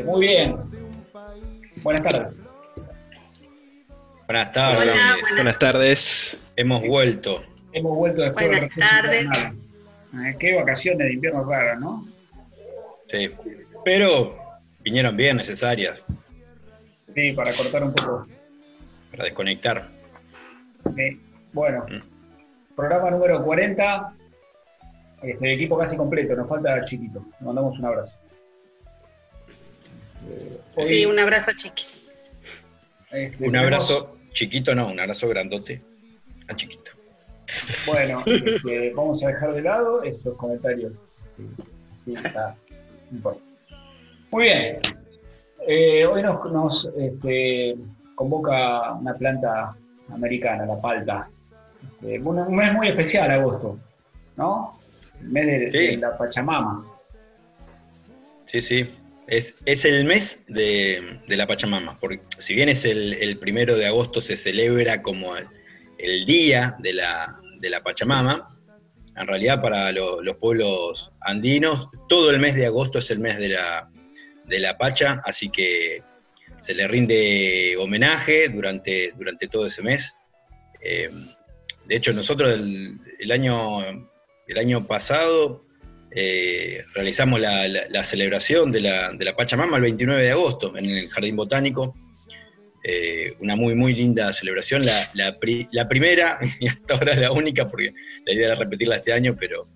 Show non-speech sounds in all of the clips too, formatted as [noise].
Eh, muy bien. Buenas tardes. Buenas tardes. Hola, buenas- Buenas tardes. Hemos vuelto. Hemos vuelto después Buenas receso tardes. Eh, Qué vacaciones de invierno raras, ¿no? Sí. Pero vinieron bien necesarias Sí, para cortar un poco. para desconectar. Sí. Bueno, Mm. programa número 40. Este, equipo casi completo, nos falta Chiquito. Le mandamos un abrazo. Eh, hoy, Sí, un abrazo chiqui. este, Un abrazo chiquito, no, un abrazo grandote a chiquito. Bueno, [laughs] este, vamos a dejar de lado estos comentarios. Sí, está, no importa. Muy bien. Eh, hoy nos, nos, este, convoca una planta americana, la palta. Este, un, un mes muy especial, agosto, ¿no? El mes de, Sí. de la Pachamama. Sí, sí. Es, es el mes de, de la Pachamama, porque si bien es el, primero de agosto, se celebra como el, día de la, de la Pachamama, en realidad para lo- los pueblos andinos, todo el mes de agosto es el mes de la, de la Pacha, así que se le rinde homenaje durante, durante todo ese mes. Eh, de hecho, nosotros el año, el año pasado eh, realizamos la, celebración de la, de la Pachamama el 29 de agosto en el Jardín Botánico. Eh, una muy, muy linda celebración, la, pri- primera [laughs] y hasta ahora la única, porque la idea era repetirla este año, pero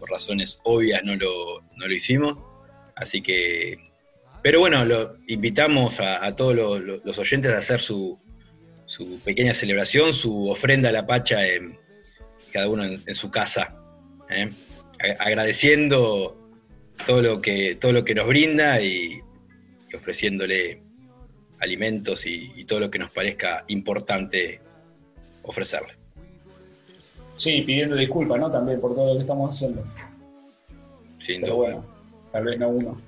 por razones obvias no lo, no lo hicimos. Así que, pero bueno, lo, invitamos a, todos los, los- oyentes a hacer su, su pequeña celebración, su ofrenda a la Pacha, en, cada uno en, en su casa. ¿eh? Agradeciendo todo lo que, todo lo que nos brinda y, y ofreciéndole alimentos y, y todo lo que nos parezca importante ofrecerle. Sí, pidiendo disculpas, ¿no? También por todo lo que estamos haciendo. Sin Pero duda. bueno, tal vez no uno.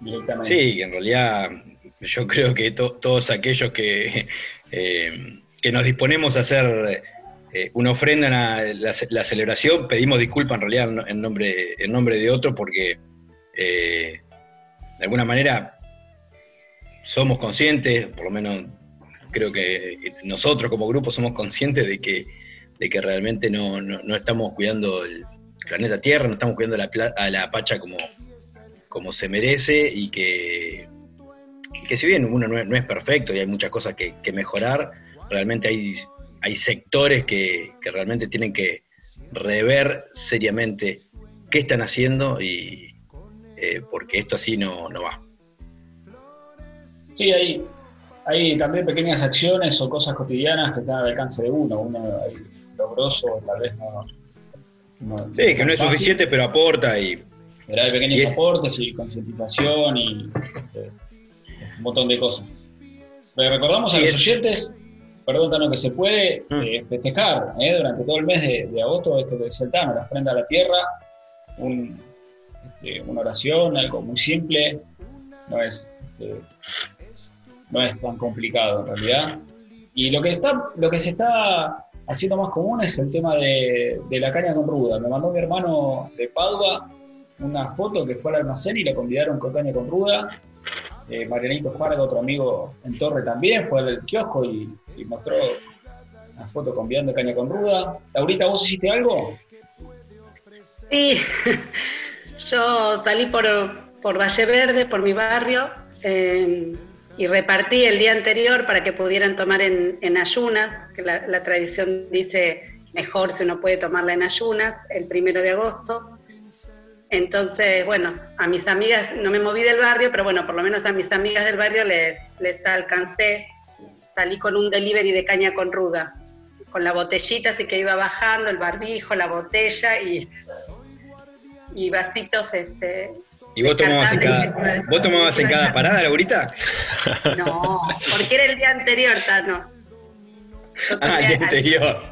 Directamente. Sí, en realidad yo creo que to- todos aquellos que, [laughs] eh, que nos disponemos a hacer eh, una ofrenda en la, la ce- la celebración, pedimos disculpas en realidad en- nombre, en nombre de otro porque eh, de alguna manera somos conscientes, por lo menos creo que nosotros como grupo somos conscientes de que, de que realmente no, no- estamos cuidando el planeta Tierra, no estamos cuidando a la Pacha como, como se merece y que, que si bien uno no es, perfecto y hay muchas cosas que mejorar, realmente hay, hay sectores que, que realmente tienen que rever seriamente qué están haciendo y eh, porque esto así no, no va. Sí, hay, hay también pequeñas acciones o cosas cotidianas que están al alcance de uno. Uno logroso, tal vez no. no- Sí, que no es fácil, suficiente, pero aporta y Pero hay pequeños y es- aportes y concientización y este, un montón de cosas. Le recordamos a los es- oyentes, perdón, Tano, que se puede Mm. eh, festejar eh, durante todo el mes de, de agosto esto que es el Tano, la ofrenda a la tierra, un, este, una oración, algo muy simple, no es, este, no es tan complicado en realidad. Y lo que, está, lo que se está haciendo más común es el tema de, de la caña con ruda. Me mandó mi hermano de Padua una foto que fue al almacén y la convidaron con caña con ruda. Eh, Marianito Farga, otro amigo en Torre también, fue al kiosco y, mostró una foto convidando caña con ruda. Laurita, ¿vos hiciste algo? Sí, [laughs] yo salí por, por Valle Verde, por mi barrio, eh, y repartí el día anterior para que pudieran tomar en, en ayunas, que la, la tradición dice mejor si uno puede tomarla en ayunas, el primero de agosto. Entonces, bueno, a mis amigas, no me moví del barrio, pero bueno, por lo menos a mis amigas del barrio les, les alcancé, salí con un delivery de caña con ruda. con la botellita, así que iba bajando el barbijo, la botella y, y vasitos este, ¿Y vos tomabas en cada, ¿vos tomabas en cada parada, Laurita? No, porque era el día anterior, Tano. Ah, el día anterior.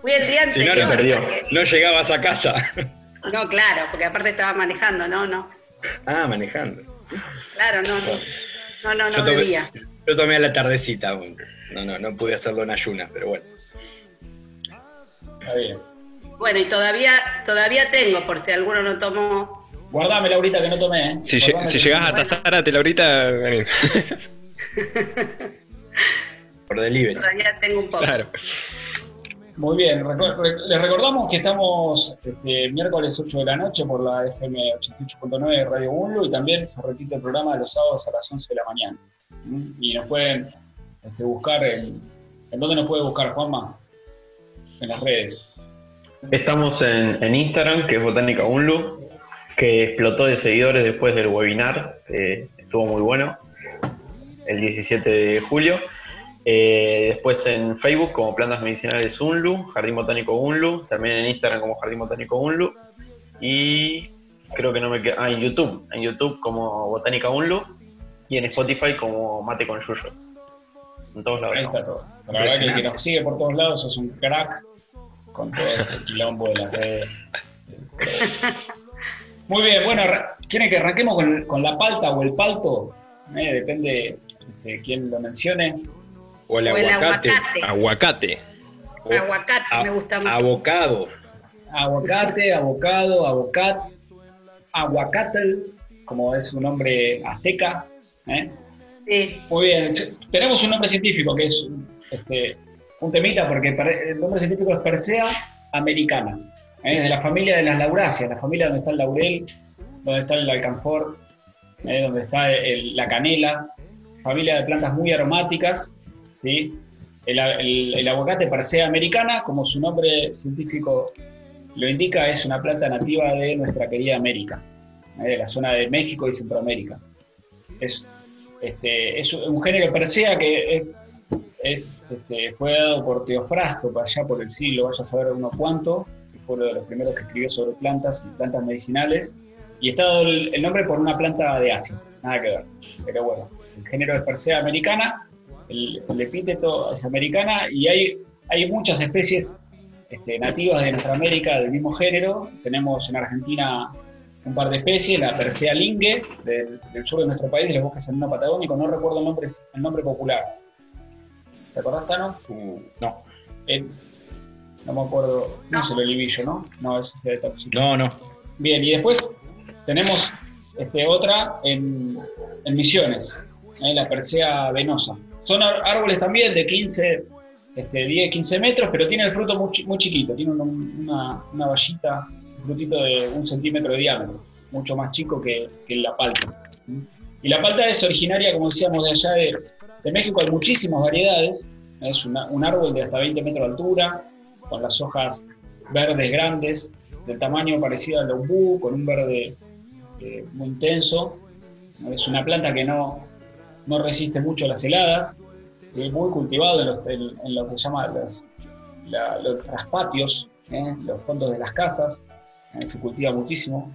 Fui el día anterior. Si no, no, no llegabas a casa. No, claro, porque aparte estaba manejando, no, no. Ah, manejando. Claro, no, no. No, no, no yo tomé, Yo tomé a la tardecita. No, no, no pude hacerlo en ayunas, pero bueno. Está bien. Bueno, y todavía, todavía tengo, por si alguno no tomó. Guardame, Laurita, que no tomé, ¿eh? Si, si llegas a tasárate, Laurita, vení. por delivery. Todavía tengo un poco. Claro. Muy bien, les recordamos que estamos este, miércoles 8 de la noche por la FM 88.9 de Radio 1 y también se repite el programa los sábados a las 11 de la mañana. ¿Mm? Y nos pueden este, buscar en... ¿En dónde nos puede buscar, Juanma? En las redes. Estamos en, Instagram, que es Botánica Unlu, que explotó de seguidores después del webinar, estuvo muy bueno, el 17 de julio. Eh, después en Facebook como Plantas Medicinales Unlu, Jardín Botánico Unlu, también en Instagram como Jardín Botánico Unlu y creo que no me queda, ah, en YouTube, en YouTube como Botánica Unlu y en Spotify como Mate con Yuyo. En todos lados. Ahí está todo. La verdad que el que nos sigue por todos lados es un crack con todo este quilombo de las redes. Muy bien, bueno, ¿quieren que arranquemos con, la palta o el palto? Eh, depende de quién lo mencione. O el, aguacate. Aguacate. Aguacate, me gusta mucho. Abocado. Aguacate, abocado, abocat, aguacatl, como es un nombre azteca. ¿eh? Sí. Muy bien. Tenemos un nombre científico que es este, un temita, porque el nombre científico es Persea americana. ¿eh? de la familia de las lauráceas, la familia donde está el laurel, donde está el alcanfor, ¿eh? donde está la canela, familia de plantas muy aromáticas ¿sí? El, aguacate Persea americana, como su nombre científico lo indica, es una planta nativa de nuestra querida América, ¿eh? de la zona de México y Centroamérica. Es, este, es un género Persea que es, este, fue dado por Teofrasto, para allá por el siglo, vaya a saber uno cuánto, que fue uno de los primeros que escribió sobre plantas y plantas medicinales, y está dado el, el nombre por una planta de Asia, nada que ver, pero bueno, el género es Persea americana, el, epíteto es americana y hay, hay muchas especies este, nativas de nuestra América del mismo género. Tenemos en Argentina un par de especies, la Persea lingue, del, sur de nuestro país, de los bosques andino patagónico, no recuerdo el nombre, el nombre popular. ¿Te acordás, Tano? Uh, no. no me acuerdo, no, es el olivillo, ¿no? No, es de No, no. Bien, y después tenemos este, otra en, Misiones, ¿eh? la Persea venosa. Son árboles también de 15, este, 10, 15 metros, pero tiene el fruto muy, muy chiquito, tiene una, una, vallita, un frutito de un centímetro de diámetro, mucho más chico que, la palta. Y la palta es originaria, como decíamos, de allá de, México, hay muchísimas variedades, es un árbol de hasta 20 metros de altura, con las hojas verdes grandes, del tamaño parecido al ombú, con un verde eh, muy intenso. Es una planta que no, no resiste mucho las heladas, es muy cultivado en, lo que se llama los, los traspatios, ¿eh? los fondos de las casas, ¿eh? se cultiva muchísimo.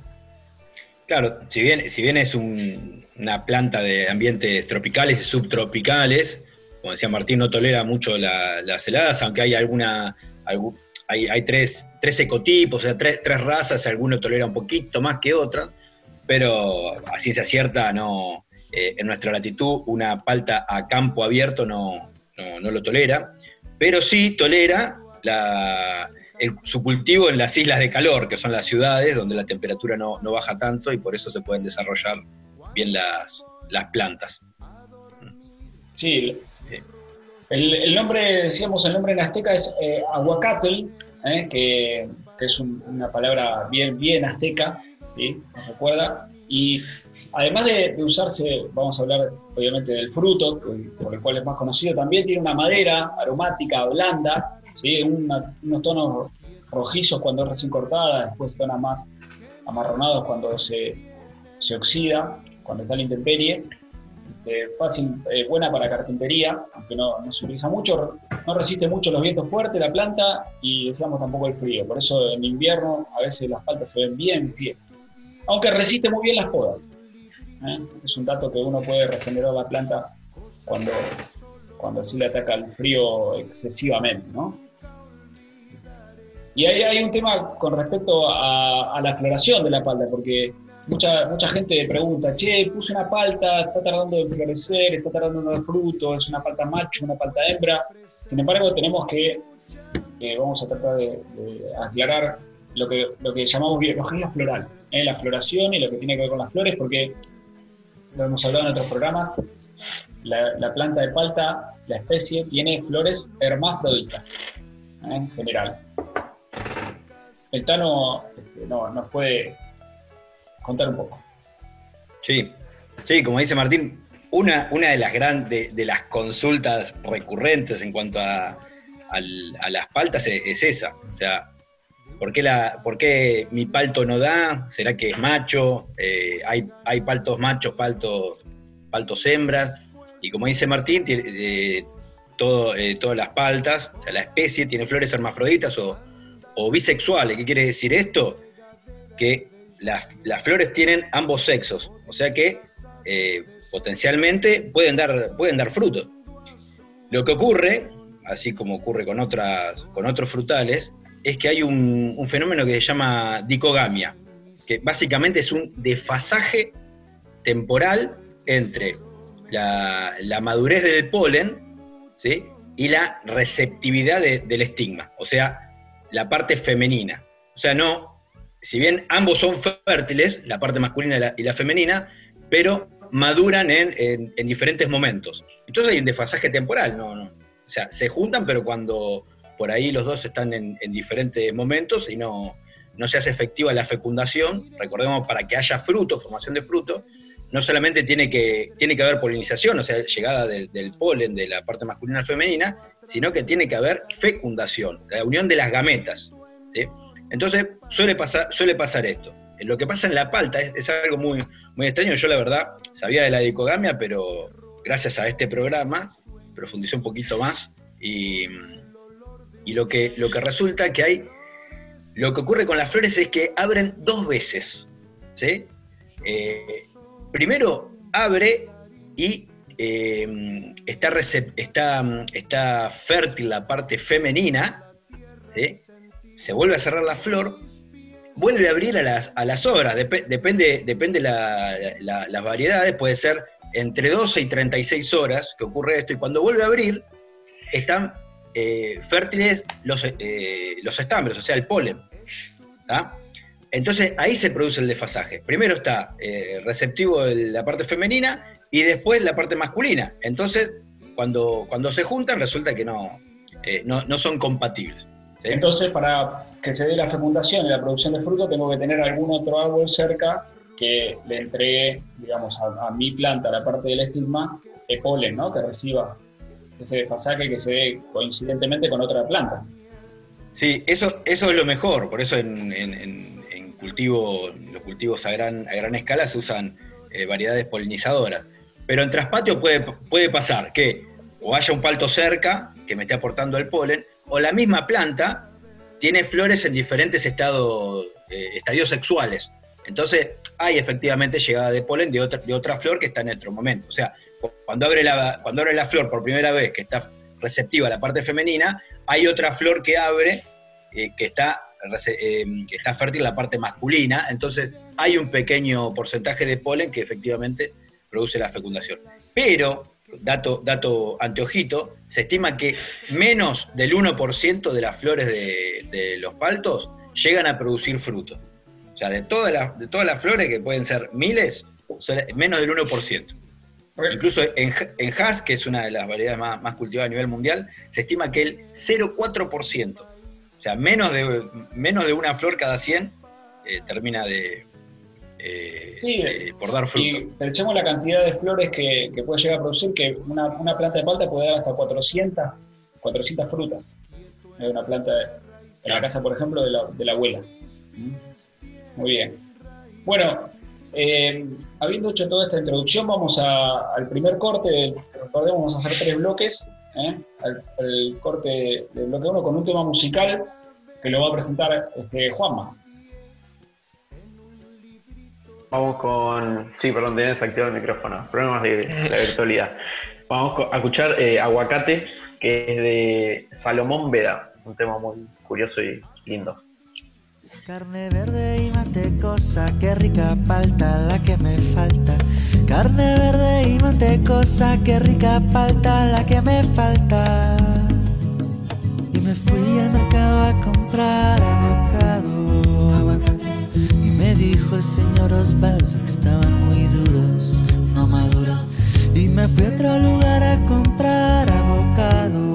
Claro, si bien, si bien es una planta de ambientes tropicales y subtropicales, como decía Martín, no tolera mucho las heladas, aunque hay alguna, hay, hay tres, tres, ecotipos, o sea, tres, tres razas, alguno tolera un poquito más que otra, pero a ciencia cierta no, eh, en nuestra latitud una palta a campo abierto no, lo tolera, pero sí tolera su cultivo en las islas de calor, que son las ciudades donde la temperatura no, baja tanto y por eso se pueden desarrollar bien las, plantas. Sí, el, nombre, decíamos, el nombre en azteca es eh, eh, que, es una palabra bien, bien azteca, ¿sí? ¿Nos recuerda? Y además de, usarse, vamos a hablar obviamente del fruto, por el cual es más conocido, también tiene una madera aromática, blanda, ¿sí? unos tonos rojizos cuando es recién cortada, después tonos más amarronados cuando se, oxida, cuando está la intemperie. este, fácil, buena para carpintería, aunque no, se utiliza mucho, no resiste mucho los vientos fuertes la planta y decíamos tampoco el frío, por eso en invierno a veces las paltas se ven bien bien, aunque resiste muy bien las podas. ¿eh? Es un dato que uno puede regenerar la planta cuando, cuando sí le ataca el frío excesivamente, ¿no? Y ahí hay un tema con respecto a, la floración de la palta, porque mucha, mucha gente pregunta, che, puse una palta, está tardando en florecer, está tardando en dar fruto, es una palta macho, una palta hembra. Sin embargo, tenemos que, vamos a tratar de, aclarar lo que, lo que llamamos biología floral, la floración y lo que tiene que ver con las flores, porque lo hemos hablado en otros programas, la, planta de palta, la especie, tiene flores hermafroditas, ¿eh? en general. El Tano este, no, nos puede contar un poco. Sí, sí, como dice Martín, una, una de las grandes de, las consultas recurrentes en cuanto a, las paltas es, esa. O sea, ¿por qué, la, ¿por mi palto no da? ¿Será que es macho? Eh, hay, hay paltos machos, paltos, paltos hembras. Y como dice Martín, eh, eh, todas las paltas, o sea, la especie tiene flores hermafroditas o, o bisexuales. ¿Qué quiere decir esto? Que las, flores tienen ambos sexos, o sea que eh, potencialmente pueden dar, pueden dar fruto. Lo que ocurre, así como ocurre con, otras, con otros frutales, es que hay un, fenómeno que se llama dicogamia, que básicamente es un desfasaje temporal entre la, madurez del polen ¿sí? y la receptividad del estigma, o sea, la parte femenina. O sea, no, si bien ambos son fértiles, la parte masculina y la, femenina, pero maduran en, diferentes momentos. Entonces hay un desfasaje temporal, ¿no? O sea, se juntan, pero cuando por ahí los dos están en, diferentes momentos y no, no se hace efectiva la fecundación, recordemos, para que haya fruto, formación de fruto, no solamente tiene que, tiene que haber polinización, o sea, llegada del, polen de la parte masculina a femenina, sino que tiene que haber fecundación, la unión de las gametas. Entonces, suele pasar, suele pasar esto. Lo que pasa en la palta es, algo muy, muy extraño. Yo, la verdad, sabía de la dicogamia, pero gracias a este programa profundicé un poquito más. Y, lo, que, lo que resulta que hay. Lo que ocurre con las flores es que abren dos veces. ¿sí? Eh, primero, abre y eh, está, está, está fértil la parte femenina, se vuelve a cerrar la flor, vuelve a abrir a las, a las horas, depende, depende la, las variedades, puede ser entre 12 y 36 horas que ocurre esto, y cuando vuelve a abrir, están eh, fértiles los, eh, los estambres, o sea, el polen. Entonces ahí se produce el desfasaje. Primero está eh, receptivo de la parte femenina y después la parte masculina. Entonces, cuando, cuando se juntan, resulta que no, no, no son compatibles. Entonces, para que se dé la fecundación y la producción de fruto, tengo que tener algún otro árbol cerca que le entregue, digamos, a, mi planta, la parte del estigma, el polen, ¿no? Que reciba ese desfasaje que se dé coincidentemente con otra planta. Sí, eso, eso es lo mejor, por eso en, en, cultivo, los cultivos a gran, a gran escala se usan eh, variedades polinizadoras. Pero en traspatio puede, puede pasar que o haya un palto cerca que me esté aportando el polen, o la misma planta tiene flores en diferentes estados, eh, estadios sexuales. Entonces hay efectivamente llegada de polen de otra, de otra flor que está en otro momento. O sea, cuando abre, la, cuando abre la flor por primera vez, que está receptiva a la parte femenina, hay otra flor que abre eh, que está, eh, está fértil la parte masculina. Entonces hay un pequeño porcentaje de polen que efectivamente produce la fecundación. Pero dato, dato anteojito, se estima que menos del 1% de las flores de, los paltos llegan a producir fruto. O sea, de todas las, de todas las flores, que pueden ser miles, menos del 1%. Incluso en, en Haas, que es una de las variedades más, cultivadas a nivel mundial, se estima que el 0,4%, o sea, menos de, menos de una flor cada 100 eh, termina de, eh, sí, eh, por dar fruto. Y pensemos la cantidad de flores que, puede llegar a producir, que una, planta de palta puede dar hasta 400, 400 frutas. Es una planta de, en la casa, por ejemplo, de la, abuela. ¿Mm? Muy bien. Bueno, eh, habiendo hecho toda esta introducción, vamos al primer corte. Recordemos, vamos a hacer tres bloques. ¿eh? Al, corte del bloque 1 con un tema musical que lo va a presentar este, Juanma. Vamos con. Sí, perdón, tenés desactivado el micrófono. Problemas de virtualidad. Vamos a escuchar eh, Aguacate, que es de Salomón Veda. Un tema muy curioso y lindo. Carne verde y mantecosa, qué rica palta la que me falta. Carne verde y mantecosa, qué rica palta la que me falta. Y me fui al mercado a comprar avocado, aguacate. Y me dijo el señor Osvaldo que estaban muy duros, no maduros. Y me fui a otro lugar a comprar avocado,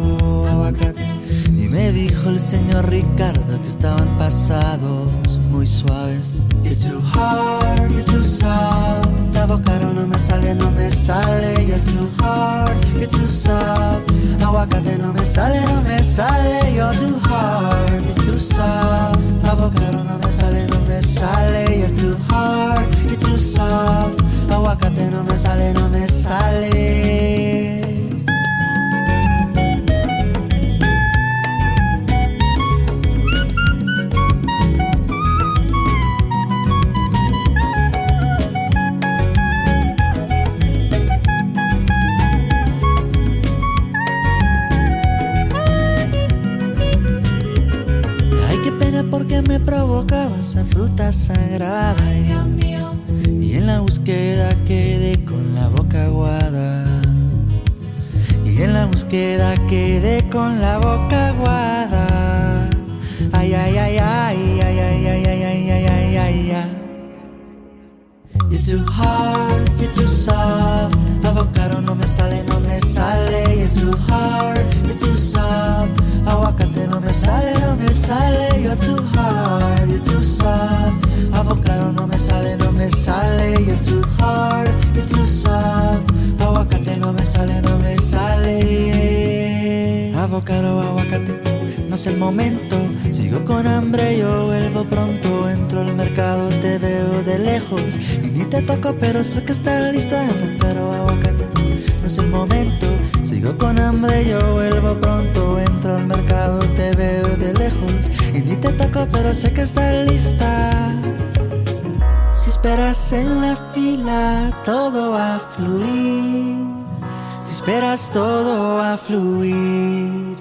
me dijo el señor Ricardo que estaban pasados muy suaves. You're too hard, you're too soft. Avocado no me sale, no me sale. You're too hard, you're too soft. Aguacate no me sale, no me sale. You're too hard, you're too soft. Avocado no me sale, no me sale. You're too hard, you're too soft. Aguacate no me sale, no me sale. Esa fruta sagrada. Ay, Dios mío. Y en la búsqueda quedé con la boca aguada. Y en la búsqueda quedé con la boca aguada. Ay, ay, ay, ay, ay, ay, ay, ay, ay, ay, ay, ay, ay. You're too hard, you're too soft. Avocado no me sale, no me sale. You're too hard, you're too soft. Aguacate no me sale, no me sale. You're too hard, you're too soft. Avocado no me sale, no me sale. You're too hard, you're too soft. Aguacate no me sale, no me sale. Avocado, aguacate, no es el momento. Sigo con hambre, yo vuelvo pronto. Entro al mercado, te veo de lejos. Y ni te toco, pero sé que está lista. No es el momento. Sigo con hambre, yo vuelvo pronto. Entro al mercado, te veo de lejos. Y ni te toco, pero sé que está lista. Si esperas en la fila, todo va a fluir. Si esperas, todo va a fluir.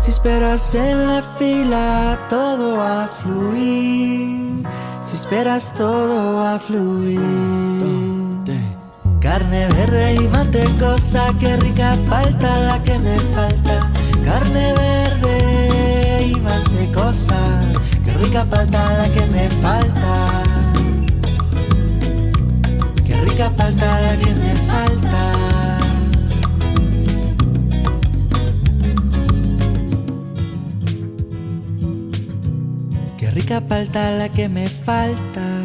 Si esperas en la fila, todo va a fluir. Si esperas, todo va a fluir. Carne verde y mantecosa, qué rica falta la que me falta. Carne verde y mantecosa, qué rica falta la que me falta. Qué rica falta la que me falta. Qué rica palta la que me falta.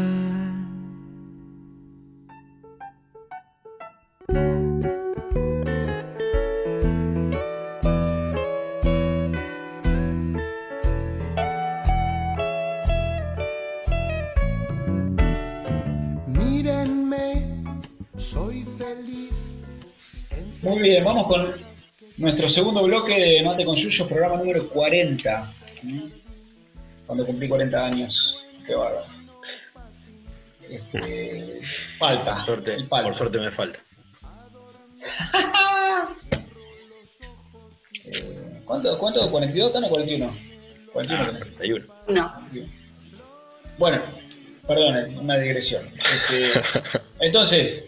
Bien, vamos con nuestro segundo bloque de Mate con Yuyo, programa número 40. ¿Mm? Cuando cumplí 40 años. Qué bárbaro. Este, [laughs] falta. Por suerte, palo. por suerte me falta. [laughs] Eh, ¿Cuánto? ¿Cuánto? ¿42 están o 41? 41 Ah, tenés. 31. No. Bueno, perdón, una digresión. Este, [laughs] entonces,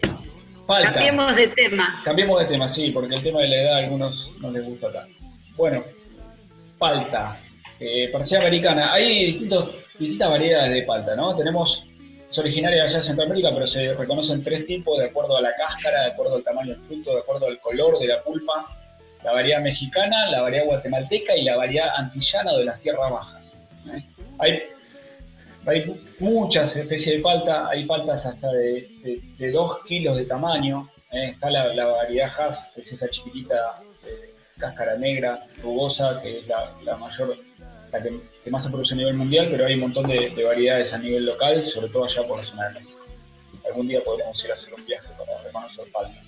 falta. Cambiemos de tema. Cambiemos de tema, sí, porque el tema de la edad a algunos no les gusta tanto. Bueno, palta, eh, parecida americana. Hay distintos, distintas variedades de palta, ¿no? Tenemos, es originaria allá de Centroamérica, pero se reconocen tres tipos de acuerdo a la cáscara, de acuerdo al tamaño del fruto, de acuerdo al color de la pulpa. La variedad mexicana, la variedad guatemalteca y la variedad antillana de las tierras bajas. ¿eh? Hay hay muchas especies de palta, hay paltas hasta de, 2 kilos de tamaño. ¿eh? Está la, la variedad Hass, que es esa chiquitita de cáscara negra, rugosa, que es la, mayor, la que, más se produce a nivel mundial, pero hay un montón de, de variedades a nivel local, sobre todo allá por la zona de México. Algún día podremos ir a hacer un viaje para reconocer palmas.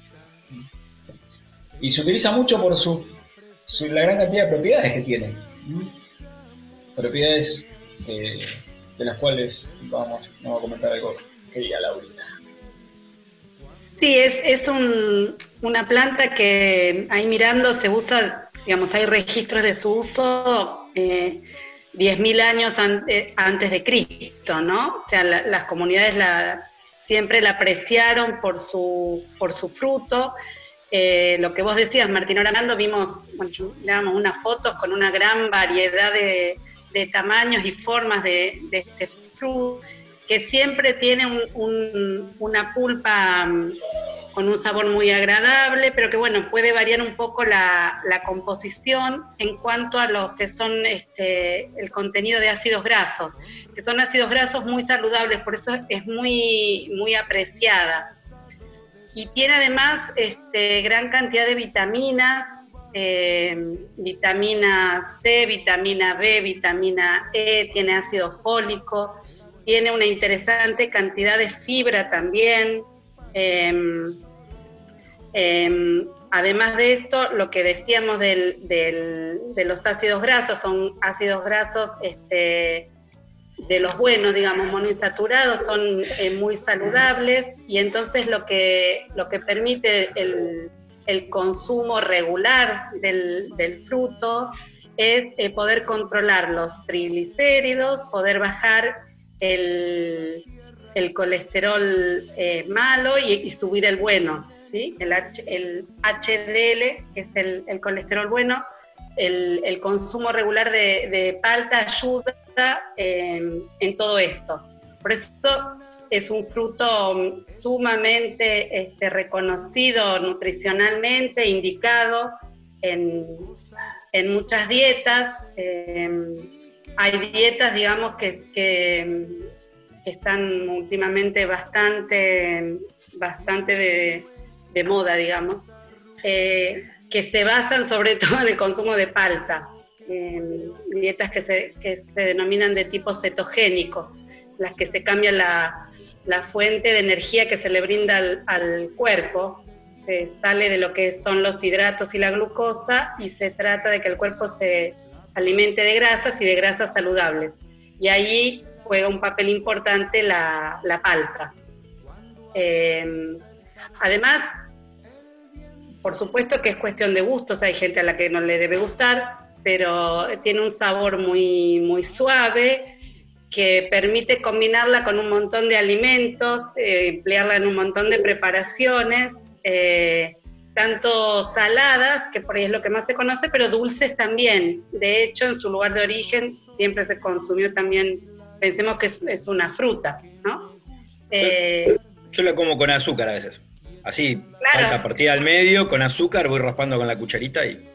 Y se utiliza mucho por su, la gran cantidad de propiedades que tiene. ¿m? Propiedades de, de las cuales vamos, a comentar algo que diga Laurita. Sí, es, es un- una planta que ahí mirando se usa, digamos, hay registros de su uso eh, 10.000 años eh, antes de Cristo, ¿no? O sea, la- las comunidades siempre la apreciaron por su, por su fruto. Eh, lo que vos decías, Martín, ahora hablando, vimos, bueno, unas fotos con una gran variedad de, de tamaños y formas de, este fruto, que siempre tiene un- un- una pulpa mm, con un sabor muy agradable, pero que bueno, puede variar un poco la, composición en cuanto a lo que son este, el contenido de ácidos grasos, que son ácidos grasos muy saludables, por eso es muy, muy apreciada. Y tiene además este, gran cantidad de vitaminas, eh, vitamina C, vitamina B, vitamina E, tiene ácido fólico, tiene una interesante cantidad de fibra también. em, em, además de esto, lo que decíamos del- de los ácidos grasos, son ácidos grasos este, de los buenos, digamos, monoinsaturados, son eh, muy saludables y entonces lo que, lo que permite el, el consumo regular del, del fruto es eh, poder controlar los triglicéridos, poder bajar el, el colesterol eh, malo y, subir el bueno, ¿sí? El, H- el HDL, que es el, el colesterol bueno, el, el consumo regular de, de palta ayuda en, en todo esto. Por eso es un fruto sumamente este, reconocido nutricionalmente, indicado en, en muchas dietas. Eh, hay dietas, digamos, que, que, están últimamente bastante, bastante de, moda, digamos, eh, que se basan sobre [laughs] todo en el consumo de palta, eh, dietas que se, que se denominan de tipo cetogénico, las que se cambia la, la fuente de energía que se le brinda al, al cuerpo, se sale de lo que son los hidratos y la glucosa y se trata de que el cuerpo se alimente de grasas y de grasas saludables. Y ahí juega un papel importante la, la palta. Eh, además, por supuesto que es cuestión de gustos, hay gente a la que no le debe gustar, pero tiene un sabor muy, muy suave que permite combinarla con un montón de alimentos, eh, emplearla en un montón de preparaciones, eh, tanto saladas, que por ahí es lo que más se conoce, pero dulces también. De hecho, en su lugar de origen siempre se consumió también, pensemos que es, es una fruta, ¿no? Eh, Yo la como con azúcar a veces. Así, Claro. falta partida al medio, con azúcar, voy raspando con la cucharita y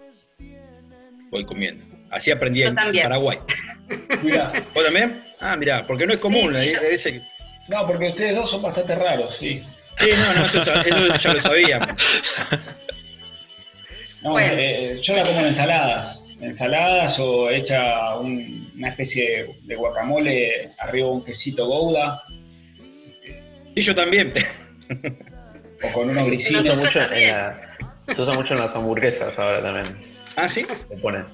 voy comiendo. Así aprendí Yo en también. Paraguay. [laughs] Mirá, ¿Vos también? Ah, mirá, porque no es común. Sí, ¿eh? no, porque ustedes dos son bastante raros, sí. Sí, no, no, eso, eso ya lo sabíamos. No, Bueno. eh, yo la como en ensaladas. Ensaladas o hecha un- una especie de, de guacamole arriba de un quesito gouda Y yo también. o con unos Se grisinos. usa, Nosotros mucho en también. la- se usa mucho en las hamburguesas ahora también. Ah, sí. Se ponen.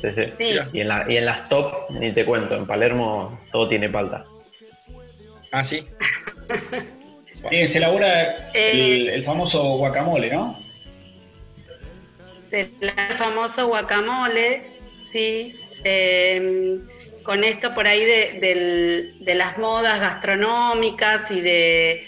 Sí, sí. Sí. Y, en la- y en las top, ni te cuento, en Palermo todo tiene palta. Ah, sí. [laughs] Eh, se elabora Eh. el, el famoso guacamole, ¿no? del famoso guacamole, sí, eh, con esto por ahí de, del- de las modas gastronómicas y de,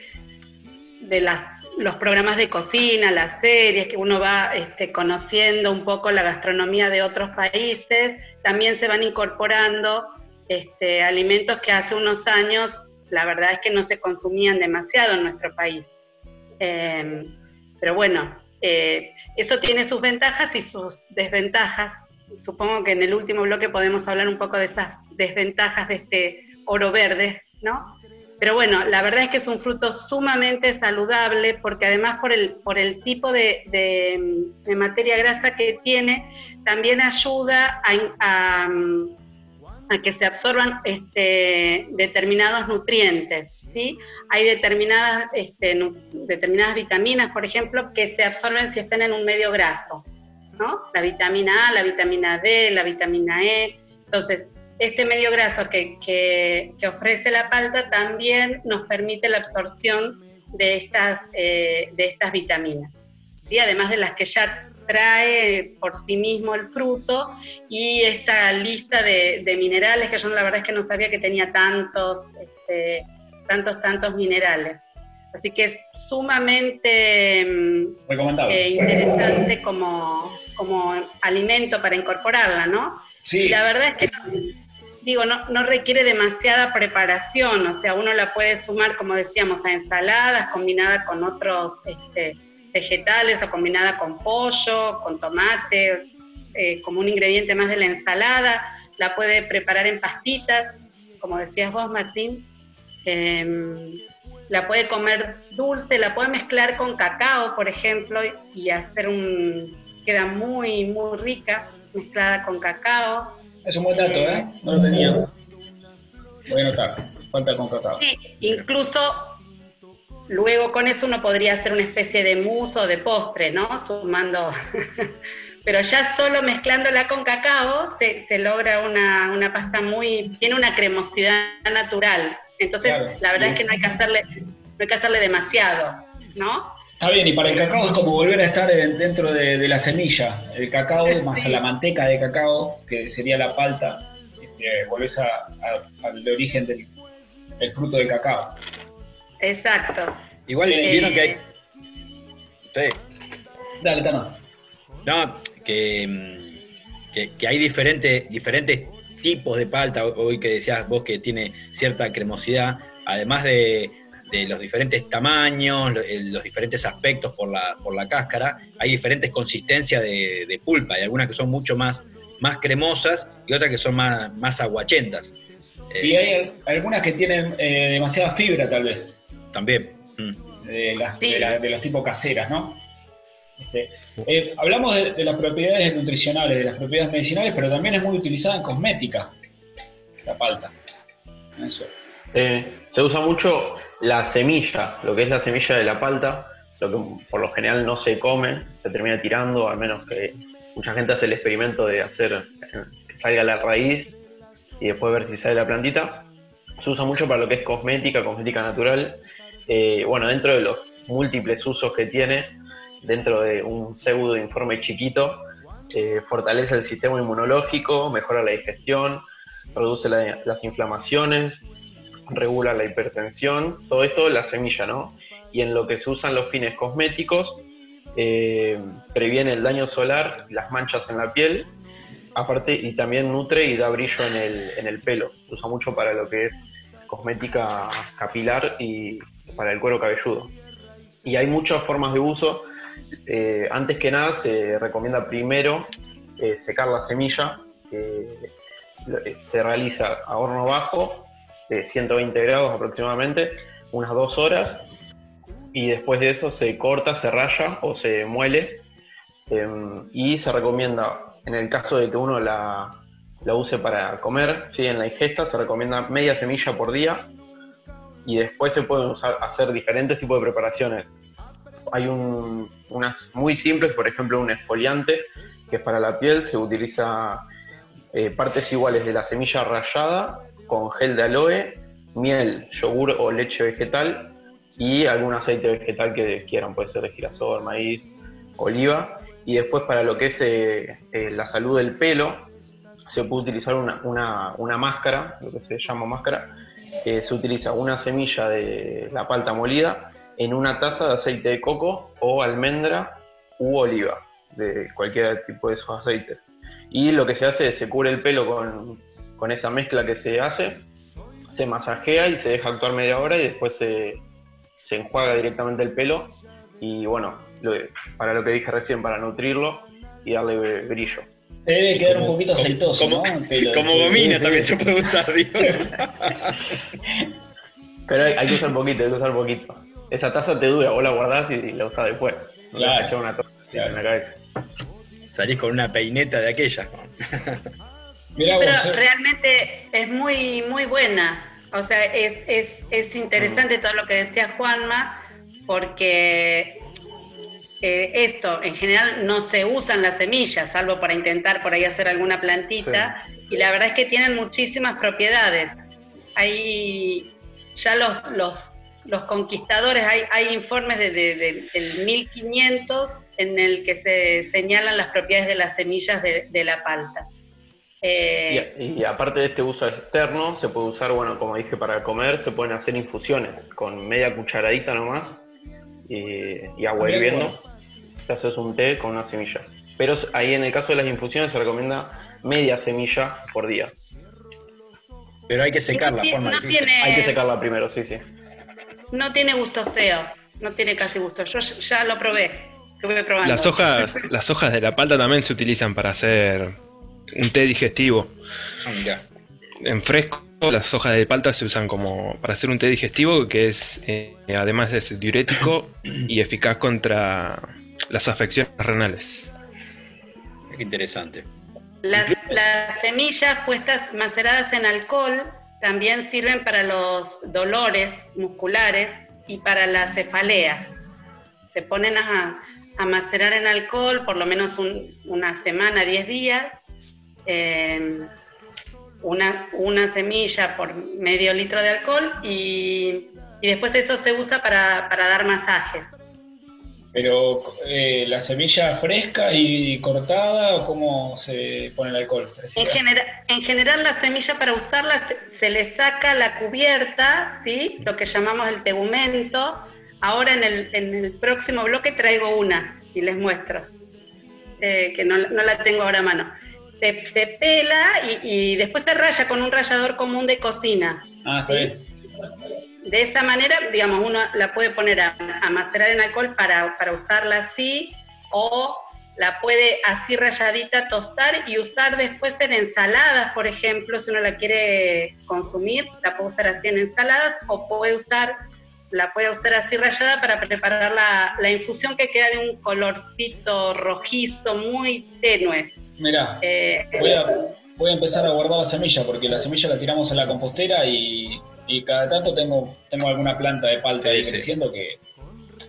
de las, los programas de cocina, las series, que uno va este, conociendo un poco la gastronomía de otros países, también se van incorporando este, alimentos que hace unos años la verdad es que no se consumían demasiado en nuestro país. Eh, pero bueno, eh, eso tiene sus ventajas y sus desventajas. Supongo que en el último bloque podemos hablar un poco de esas desventajas de este oro verde, ¿no? Pero bueno, la verdad es que es un fruto sumamente saludable porque además por el, por el tipo de, de- materia grasa que tiene, también ayuda a, a, a que se absorban este, determinados nutrientes. ¿sí? Hay determinadas, este, determinadas vitaminas, por ejemplo, que se absorben si están en un medio graso. ¿no? La vitamina A, la vitamina D, la vitamina E. Entonces, este medio graso que, que- que ofrece la palta también nos permite la absorción de estas, eh, de estas vitaminas. ¿sí? Además de las que ya trae por sí mismo el fruto y esta lista de, de minerales que yo la verdad es que no sabía que tenía tantos, este, tantos, tantos minerales. Así que es sumamente mm, Recomendable. eh, interesante como, como alimento para incorporarla, ¿no? Sí. Y la verdad es que, digo, no, requiere demasiada preparación, o sea, uno la puede sumar, como decíamos, a ensaladas, combinada con otros este, vegetales o combinada con pollo, con tomate, eh, como un ingrediente más de la ensalada, la puede preparar en pastitas, como decías vos, Martín. Em, la puede comer dulce, la puede mezclar con cacao, por ejemplo, y hacer un... queda muy, muy rica mezclada con cacao. Es un buen dato, ¿eh? No lo tenía. Voy a anotar. Falta con cacao. Sí, incluso luego con eso uno podría hacer una especie de mousse o de postre, ¿no? Sumando. [laughs] Pero ya solo mezclándola con cacao se, se logra una, una pasta muy. tiene una cremosidad natural. Entonces, Claro. la verdad es que no hay que hacerle, no hay que hacerle demasiado, ¿no? Está bien, y para el cacao es como volver a estar en- dentro de, de la semilla. El cacao más Sí. la manteca de cacao, que sería la palta, este, volvés a- a- al origen del, del fruto del cacao. Exacto. Igual Eh, vieron que hay. Sí. Dale, Tano. No, que, que, que hay diferentes, diferentes tipos de palta, hoy que decías vos que tiene cierta cremosidad, además de, de los diferentes tamaños, los diferentes aspectos por la, por la cáscara, hay diferentes consistencias de, de pulpa, hay algunas que son mucho más, más cremosas y otras que son más, más aguachentas. Y hay algunas que tienen eh, demasiada fibra, tal vez, También. mm. de, las, Sí. de, la- de los tipos caseras, ¿no? Este, eh, hablamos de, de las propiedades nutricionales, de las propiedades medicinales, pero también es muy utilizada en cosmética, la palta. Eso. Eh, se usa mucho la semilla, lo que es la semilla de la palta, lo que por lo general no se come, se termina tirando, al menos que mucha gente hace el experimento de hacer que salga la raíz y después ver si sale la plantita. Se usa mucho para lo que es cosmética, cosmética natural. Eh, bueno, dentro de los múltiples usos que tiene, dentro de un pseudo informe chiquito, eh, fortalece el sistema inmunológico, mejora la digestión, reduce la- las inflamaciones, regula la hipertensión, todo esto la semilla, ¿no? Y en lo que se usan los fines cosméticos, eh, previene el daño solar, las manchas en la piel, aparte y también nutre y da brillo en el, en el pelo. Se usa mucho para lo que es cosmética capilar y para el cuero cabelludo. Y hay muchas formas de uso. Eh, antes que nada se recomienda primero eh, secar la semilla, que se realiza a horno bajo, de 120 grados aproximadamente, unas dos horas, y después de eso se corta, se raya o se muele, em, y se recomienda, en el caso de que uno la, la use para comer, ¿sí? en la ingesta se recomienda media semilla por día, y después se pueden usar, hacer diferentes tipos de preparaciones. Hay un- unas muy simples, por ejemplo, un exfoliante, que es para la piel, se utiliza eh, partes iguales de la semilla rallada con gel de aloe, miel, yogur o leche vegetal y algún aceite vegetal que quieran, puede ser de girasol, maíz, oliva. Y después para lo que es eh, eh, la salud del pelo, se puede utilizar una, una- máscara, lo que se llama máscara, que se utiliza una semilla de la palta molida en una taza de aceite de coco o almendra u oliva, de cualquier tipo de esos aceites. Y lo que se hace es se cubre el pelo con, con esa mezcla que se hace, se masajea y se deja actuar media hora y después se, se enjuaga directamente el pelo. Y bueno, lo- para lo que dije recién, para nutrirlo y darle brillo. Debe quedar Como- un poquito aceitoso, como- ¿no? [laughs] El pelo. Como gomina también se puede usar, digo. [laughs] Pero hay, hay que usar poquito, hay que usar poquito. Esa taza te dura, vos la guardás y, la usás después. No Claro. una taza Claro. en la cabeza. Salís con una peineta de aquellas. [laughs] Mirá pero vos, eh. realmente es muy, muy buena. O sea, es, es, es interesante todo lo que decía Juanma, porque eh, esto en general no se usan las semillas, salvo para intentar por ahí hacer alguna plantita, y la verdad es que tienen muchísimas propiedades. Hay ya los, los, los conquistadores, hay, hay informes de, de- de- del 1500 en el que se señalan las propiedades de las semillas de, de la palta. Eh, Y, y aparte de este uso externo, se puede usar, bueno, como dije, para comer, se pueden hacer infusiones con media cucharadita nomás y, y agua hirviendo. Te haces un té con una semilla. Pero ahí en el caso de las infusiones se recomienda media semilla por día. Pero hay que secarla, no tiene- Hay que secarla primero, sí, sí. no tiene gusto feo, no tiene casi gusto. Yo ya lo probé, estuve probando. Las hojas, [laughs] las hojas de la palta también se utilizan para hacer un té digestivo. Ah. En fresco, las hojas de palta se usan como para hacer un té digestivo que es, eh, además es diurético [clears throat] y eficaz contra las afecciones renales. Qué interesante. Las, las semillas puestas maceradas en alcohol también sirven para los dolores musculares y para la cefalea. Se ponen a, a macerar en alcohol por lo menos un- una semana, 10 días. Eh, una, una semilla por medio litro de alcohol y, y después eso se usa para, para dar masajes. Pero eh, la semilla fresca y cortada, o cómo se pone el alcohol? En, genera- en general la semilla para usarla se, se le saca la cubierta, ¿sí? lo que llamamos el tegumento. Ahora en el, en el próximo bloque traigo una y les muestro, eh, que no, no la tengo ahora a mano. Se, se pela y, y después se raya con un rallador común de cocina. Ah, está bien. De esa manera, digamos, uno la puede poner a, a macerar en alcohol para, para usarla así, o la puede así rayadita tostar y usar después en ensaladas, por ejemplo, si uno la quiere consumir, la puede usar así en ensaladas, o puede usar, la puede usar así rayada para preparar la, la infusión que queda de un colorcito rojizo muy tenue. Mirá, Eh, voy a, voy a empezar a guardar la semilla, porque la semilla la tiramos en la compostera y, y cada tanto tengo, tengo alguna planta de palta ahí Sí, sí. creciendo que...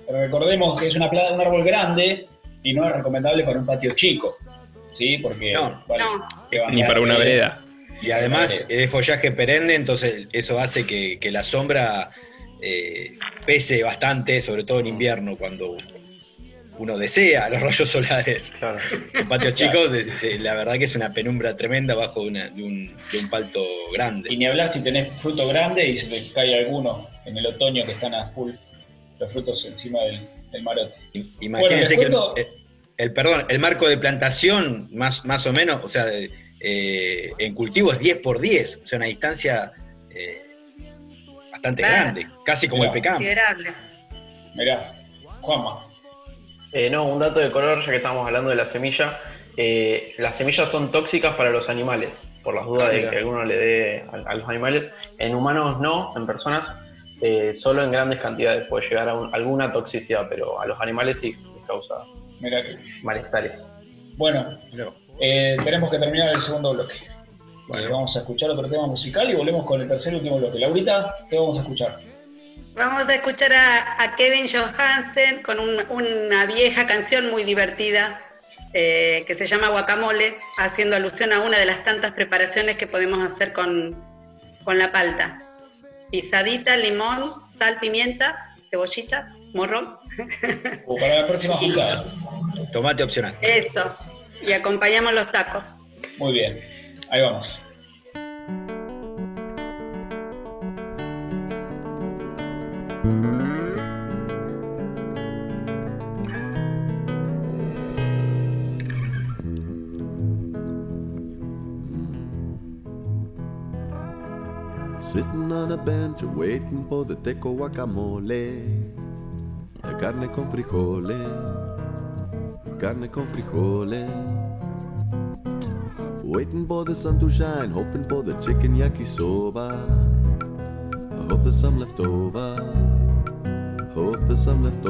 Pero recordemos que es una planta, un árbol grande y no es recomendable para un patio chico, ¿sí? Porque... No. vale, No. que van Ni a- para una vereda. Y además Vale. es de follaje perenne, entonces eso hace que, que la sombra eh, pese bastante, sobre todo en invierno, cuando uno desea los rayos solares. Claro. En patios chicos, de- se- la verdad que es una penumbra tremenda bajo de, una- de un, de un palto Y grande. ni hablar si tenés fruto grande y se te cae alguno en el otoño que están a full los frutos encima del, del marote. Imagínense Bueno, que les el, el- perdón, el marco de plantación, más, más o menos, o sea, eh, en cultivo es 10 por 10, o sea, una distancia eh, bastante Claro. grande, casi como Mirá. el pecado. Mirá, Juanma. Eh, no, un dato de color, ya que estamos hablando de la semilla. eh, las semillas son tóxicas para los animales, por las dudas de Mira. que alguno le dé a, a los animales. En humanos no, en personas eh, solo en grandes cantidades puede llegar a un- alguna toxicidad, pero a los animales sí les causa Mirá malestares. Bueno, eh, tenemos que terminar el segundo bloque. Eh, vamos a escuchar otro tema musical y volvemos con el tercer y último bloque. Laurita, ¿qué vamos a escuchar? Vamos a escuchar a, a Kevin Johansen con un- una vieja canción muy divertida eh, que se llama Guacamole, haciendo alusión a una de las tantas preparaciones que podemos hacer con, con la palta. Pisadita, limón, sal, pimienta, cebollita, morrón, O para la próxima [laughs] juntada. Tomate opcional. eso. Y acompañamos los tacos. Muy bien, ahí vamos. Sitting on a bench waiting for the teco guacamole. La carne con frijoles, carne con frijoles. Waiting for the sun to shine, hoping for the chicken yakisoba. I hope there's some left over. hope there's some left.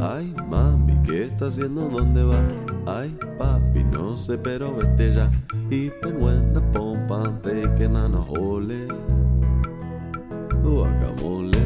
Ay, mami, ¿qué está haciendo? ¿Dónde va? Ay, papi, no sé, pero vete ya. Even when the pump I'm taking on a hole. Guacamole.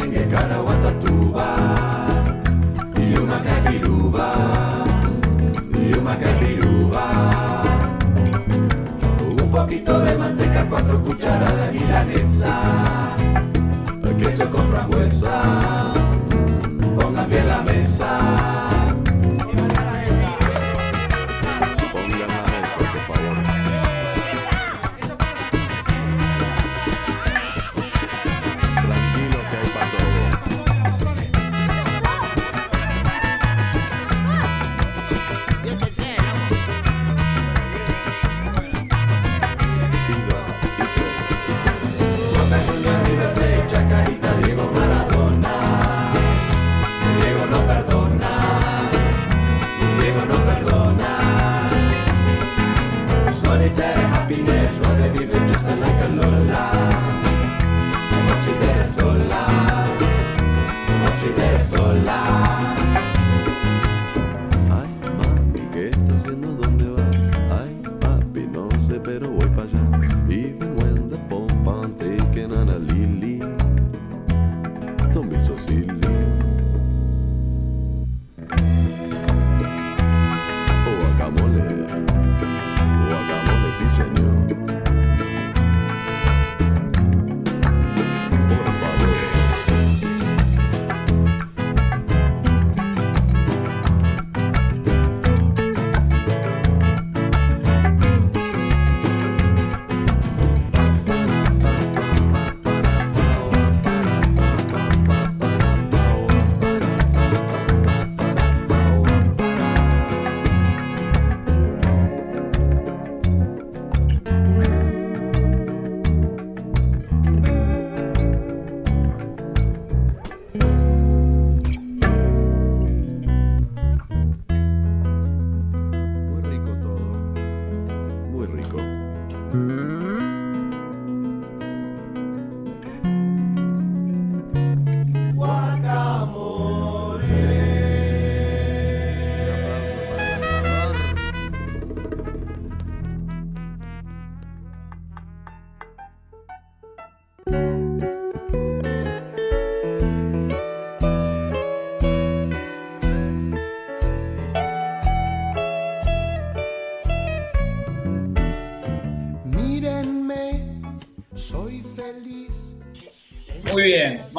Amen.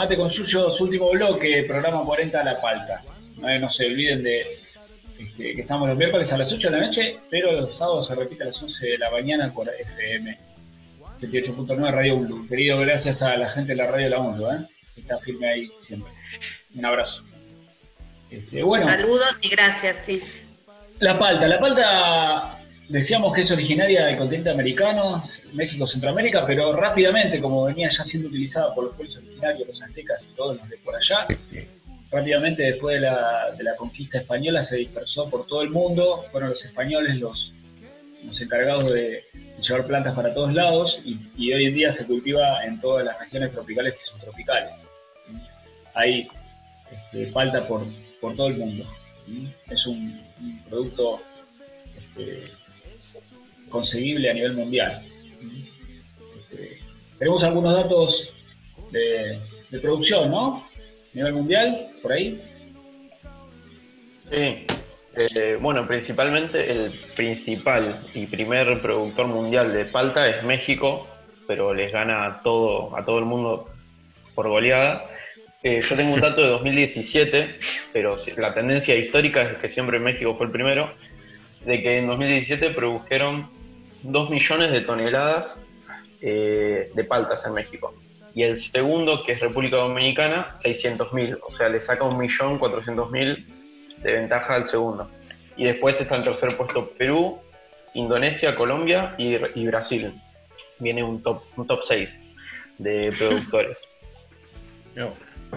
Mate con Yuyo, su último bloque, programa 40 la palta. Eh, no se olviden de este, que estamos los miércoles a las 8 de la noche, pero los sábados se repite a las 11 de la mañana por FM 78.9 Radio Blue. Querido, gracias a la gente de la radio La Undo, ¿eh? está firme ahí siempre. Un abrazo. Este, Saludos y gracias, sí. La palta, la palta decíamos que es originaria del continente americano, México, Centroamérica, pero rápidamente, como venía ya siendo utilizada por los pueblos originarios, los aztecas y todos los de por allá, rápidamente después de la, de la conquista española se dispersó por todo el mundo, fueron los españoles los, los encargados de, llevar plantas para todos lados y, hoy en día se cultiva en todas las regiones tropicales y subtropicales. Hay este, falta por, por todo el mundo. Es un, un producto este, conseguible a nivel mundial. Este, tenemos algunos datos de, producción, ¿no? A nivel mundial, por ahí. Sí, eh, bueno, principalmente el principal y primer productor mundial de palta es México, pero les gana a todo, a todo el mundo por goleada. Eh, yo tengo un dato de 2017, pero la tendencia histórica es que siempre México fue el primero, de que en 2017 produjeron 2 millones de toneladas eh, de paltas en México. Y el segundo, que es República Dominicana, 600.000, o sea, le saca 1.400.000 de ventaja al segundo. Y después está en tercer puesto Perú, Indonesia, Colombia y, y Brasil. Viene un top, un top 6 de productores. [laughs]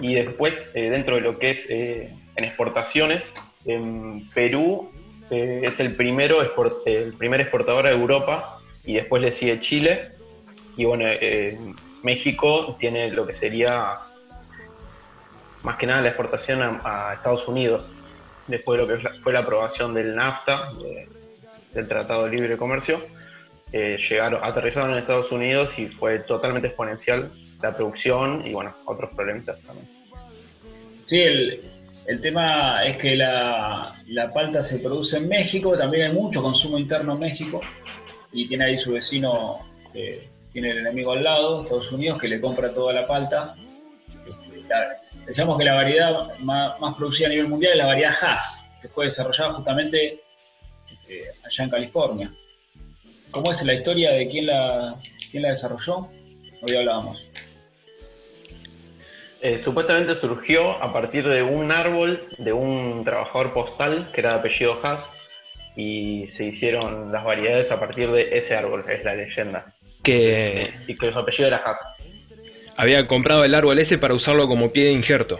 Y después, eh, dentro de lo que es eh, en exportaciones, en Perú eh, es el, primero el primer exportador a Europa y después le sigue Chile. Y bueno, eh, México tiene lo que sería más que nada la exportación a, Estados Unidos, después de lo que fue la- aprobación del NAFTA, de- del Tratado de Libre Comercio. eh, llegaron, aterrizaron en Estados Unidos y fue totalmente exponencial la producción y bueno, otros problemitas también. Sí, el, el tema es que la, la palta se produce en México, también hay mucho consumo interno en México y tiene ahí su vecino, que tiene el enemigo al lado, Estados Unidos, que le compra toda la palta. Este, la- que la variedad más, producida a nivel mundial es la variedad Hass, que fue desarrollada justamente este, allá en California. ¿Cómo es la historia de quién la, quién la desarrolló? Hoy hablábamos. Eh, supuestamente surgió a partir de un árbol de un trabajador postal que era de apellido Haas y se hicieron las variedades a partir de ese árbol, es la leyenda. Que Y que su apellido era Haas. había comprado el árbol ese para usarlo como pie de injerto,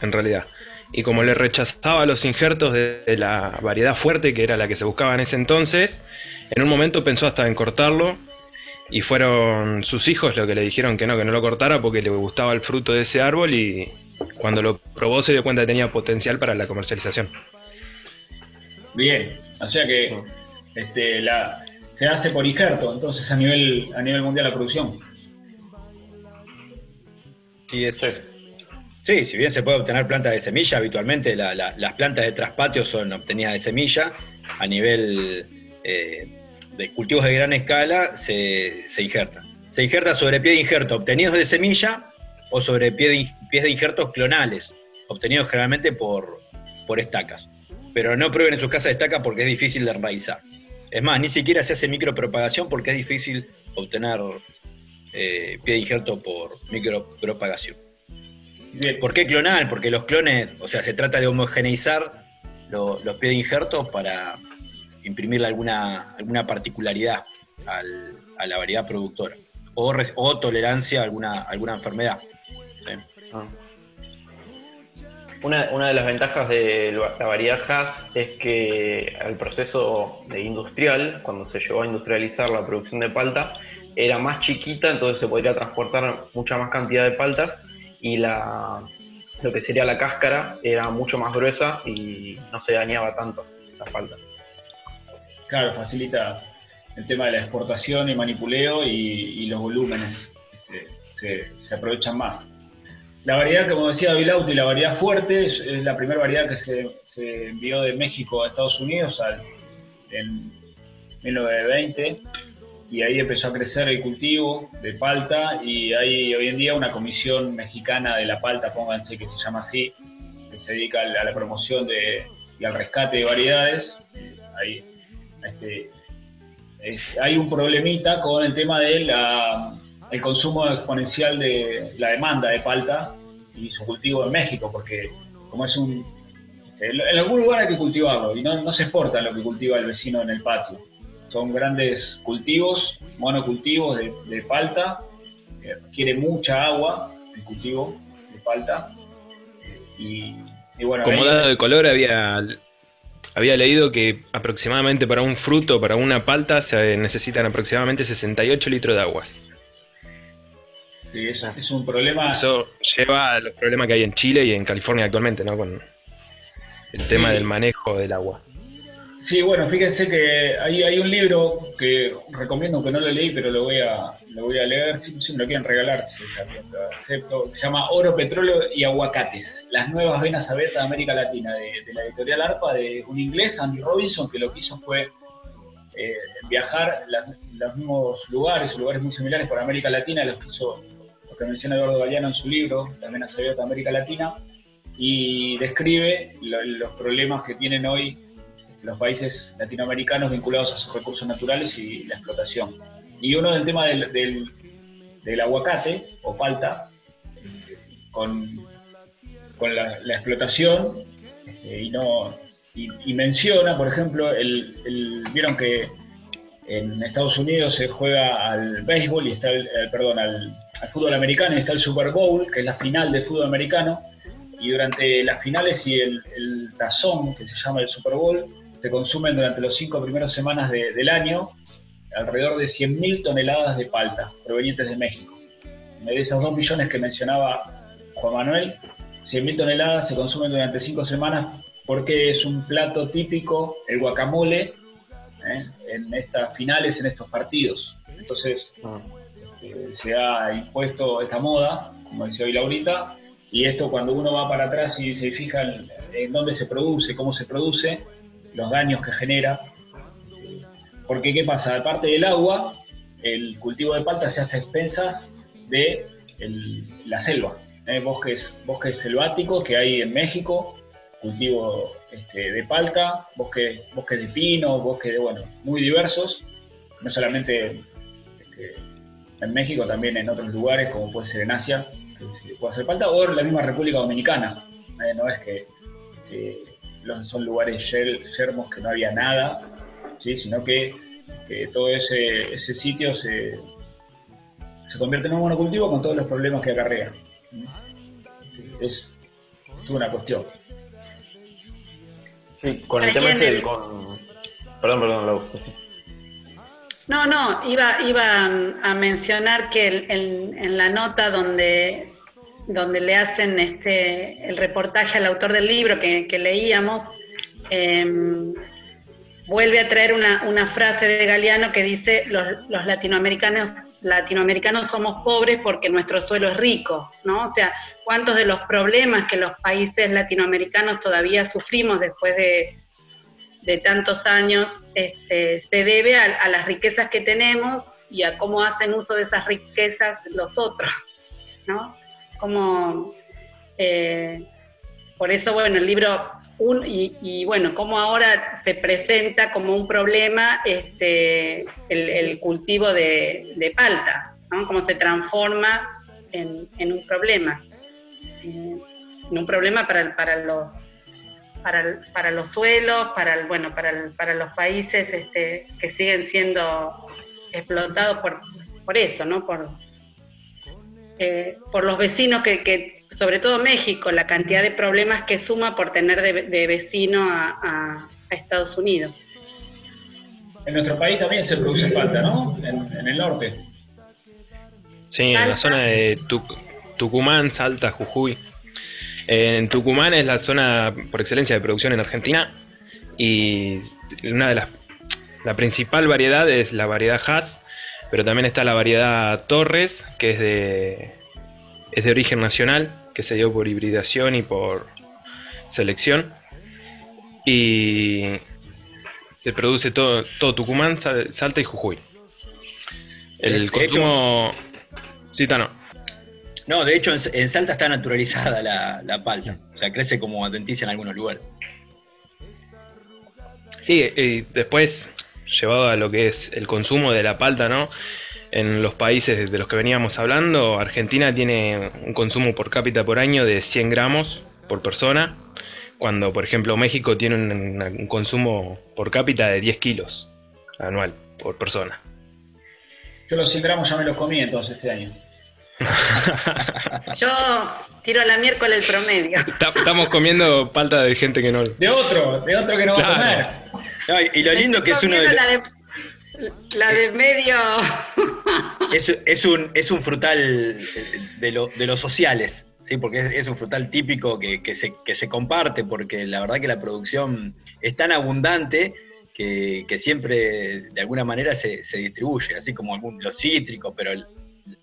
en realidad. Y como le rechazaba los injertos de, de la variedad fuerte, que era la que se buscaba en ese entonces, en un momento pensó hasta en cortarlo. Y fueron sus hijos los que le dijeron que no, que no lo cortara porque le gustaba el fruto de ese árbol y cuando lo probó se dio cuenta que tenía potencial para la comercialización. Bien, o sea que este, la, se hace por injerto, entonces a nivel, a nivel mundial la producción. Sí, es- sí, si bien se puede obtener plantas de semilla, habitualmente la- la- las plantas de traspatio son obtenidas de semilla. A nivel eh, de cultivos de gran escala se, se injerta. Se injerta sobre pie de injerto obtenidos de semilla o sobre pie de, pies de injertos clonales, obtenidos generalmente por, por estacas. Pero no prueben en sus casas estacas porque es difícil de enraizar. Es más, ni siquiera se hace micropropagación porque es difícil obtener eh, pie de injerto por micropropagación. Bien, ¿Por qué clonal? Porque los clones, o sea, se trata de homogeneizar lo- los pies de injertos para imprimirle alguna, alguna particularidad al- a la variedad productora o, tolerancia a alguna, alguna enfermedad. Ah. Una, una de las ventajas de la variedad Haas es que el proceso de industrial, cuando se llegó a industrializar la producción de palta, era más chiquita, entonces se podría transportar mucha más cantidad de paltas y la, lo que sería la cáscara era mucho más gruesa y no se dañaba tanto la palta. Claro, facilita el tema de la exportación y manipuleo y, y los volúmenes este, se, se aprovechan más. La variedad, como decía Vilauti, la variedad fuerte es, es la primera variedad que se, se envió de México a Estados Unidos al- en 1920 y ahí empezó a crecer el cultivo de palta y hay hoy en día una comisión mexicana de la palta, pónganse que se llama así, que se dedica a la, promoción de, y al rescate de variedades. Ahí, este, es- hay un problemita con el tema del el consumo exponencial de la demanda de palta y su cultivo en México, porque como es un... este, En algún lugar hay que cultivarlo y no, no se exporta lo que cultiva el vecino en el patio. son grandes cultivos, monocultivos de, de palta, eh, requiere mucha agua el cultivo de palta. eh, y, y bueno, Como ahí- dato de color había, había leído que aproximadamente para un fruto, para una palta, se necesitan aproximadamente 68 litros de agua. sí, es, es un problema. Eso lleva a los problemas que hay en Chile y en California actualmente, ¿no? Con el tema del manejo del agua. Sí, bueno, fíjense que hay, un libro que recomiendo que no lo leí, pero lo voy a, lo voy a leer, si, me lo quieren regalar, si también lo acepto. Se llama Oro, Petróleo y Aguacates, las nuevas venas abiertas de América Latina, de, la editorial ARPA, de un inglés, Andy Robinson, que lo que hizo fue eh, viajar la- los mismos lugares, lugares muy similares por América Latina, los que hizo, lo que menciona Eduardo Galeano en su libro, Las venas abiertas de América Latina, y describe lo- los problemas que tienen hoy los países latinoamericanos vinculados a sus recursos naturales y la explotación. Y uno del tema del, del- aguacate o palta, eh, con, con la, explotación, este, y, no, y, menciona, por ejemplo, el, vieron que en Estados Unidos se juega al béisbol y está el, el- perdón, al, al fútbol americano y está el Super Bowl, que es la final del fútbol americano, y durante las finales y el, el tazón, que se llama el Super Bowl, se consumen durante los cinco primeras semanas de- del año alrededor de 100.000 toneladas de palta provenientes de México. De esos 2 millones que mencionaba Juan Manuel, 100.000 toneladas se consumen durante cinco semanas porque es un plato típico, el guacamole, ¿eh? en estas finales, en estos partidos. Entonces, eh, se ha impuesto esta moda, como decía hoy Laurita, y esto cuando uno va para atrás y se fija en, en dónde se produce, cómo se produce, los daños que genera. Porque, ¿qué pasa? Aparte del agua, el cultivo de palta se hace a expensas de la selva, ¿eh? bosques, bosques selváticos que hay en México, cultivo este, de palta, bosques, bosques de pino, bosques de, bueno, muy diversos, no solamente este, en México, también en otros lugares, como puede ser en Asia, que se puede hacer palta, o en la misma República Dominicana. ¿eh? No es que este, los- son lugares yer- yermos que no había nada, ¿sí? sino que, que todo ese, ese sitio se, se convierte en un monocultivo con todos los problemas que acarrea. Es, es una cuestión. Sí, con el tema ese, el- con... Perdón, perdón, Lau. No, no, iba, iba a mencionar que el- el- en la nota donde, donde le hacen este, el reportaje al autor del libro que, leíamos, em, vuelve a traer una, frase de Galeano que dice, los, los latinoamericanos, latinoamericanos somos pobres porque nuestro suelo es rico, ¿no? O sea, cuántos de los problemas que los países latinoamericanos todavía sufrimos después de, de tantos años este, se debe a, a las riquezas que tenemos y a cómo hacen uso de esas riquezas los otros, ¿no? Como, eh, por eso, bueno, el libro, un, y, bueno, cómo ahora se presenta como un problema este, el, cultivo de, de palta, ¿no? Cómo se transforma en, un problema, eh, en un problema para, para los para, para los suelos, para el- bueno, para, para los países este, que siguen siendo explotados por, por eso, ¿no? Por, eh, por los vecinos que, que, sobre todo México, la cantidad de problemas que suma por tener de, de vecino a, a- a Estados Unidos. En nuestro país también se produce palta, ¿no? En, en el norte. Sí, en la zona de Tuc- Tucumán, Salta, Jujuy. En Tucumán es la zona por excelencia de producción en Argentina y una de las la principal variedad es la variedad Hass, pero también está la variedad Torres, que es de es de origen nacional, que se dio por hibridación y por selección. Y se produce todo, todo Tucumán, Sal- Salta y Jujuy. El De consumo... Sí, Tano. No, de hecho en, en Salta está naturalizada la, la palta. O sea, crece como adventicia en algunos lugares. Sí, y después, llevado a lo que es el consumo de la palta, ¿no? En los países de los que veníamos hablando, Argentina tiene un consumo por cápita por año de 100 gramos por persona, cuando, por ejemplo, México tiene un, un consumo por cápita de 10 kilos anual. por persona. Yo los 100 gramos ya me los comí entonces este año. Yo tiro a la miércoles el promedio. Ta- Estamos comiendo palta de gente que no. De otro, de otro que no va a comer. No, y, lo lindo que es uno de, la de, la de medio. es, es un, es un frutal de, lo- de los sociales, ¿sí? porque es, es un frutal típico que, que se, que se comparte, porque la verdad que la producción es tan abundante que, que siempre de alguna manera se, se distribuye, así como algún, los cítricos, pero el-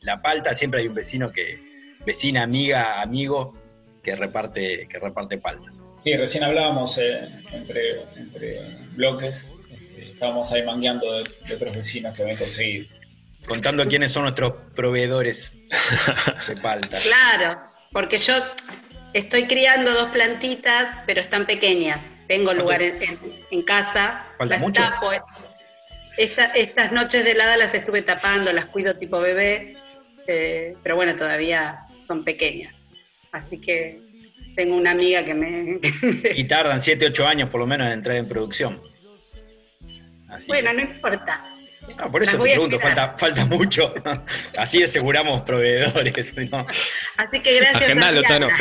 la palta siempre hay un vecino que, vecina, amiga, amigo, que reparte, que reparte palta. Sí, recién hablábamos eh, entre, entre bloques. este, estábamos ahí mangueando de, de otros vecinos que habían conseguido. Contando quiénes son nuestros proveedores de palta. Claro, porque yo estoy criando dos plantitas, pero están pequeñas. Tengo lugar en, en- en casa. ¿Falta las mucho? tapo. Esta- estas noches de helada las estuve tapando, las cuido tipo bebé, eh, pero bueno, todavía son pequeñas. Así que tengo una amiga que me... [laughs] Y tardan 7, 8 años por lo menos en entrar en producción. Así que- bueno, no importa. No, por eso te pregunto, falta, falta mucho. Así aseguramos proveedores. ¿no? [laughs] Así que gracias Agendalo. Tano. [laughs]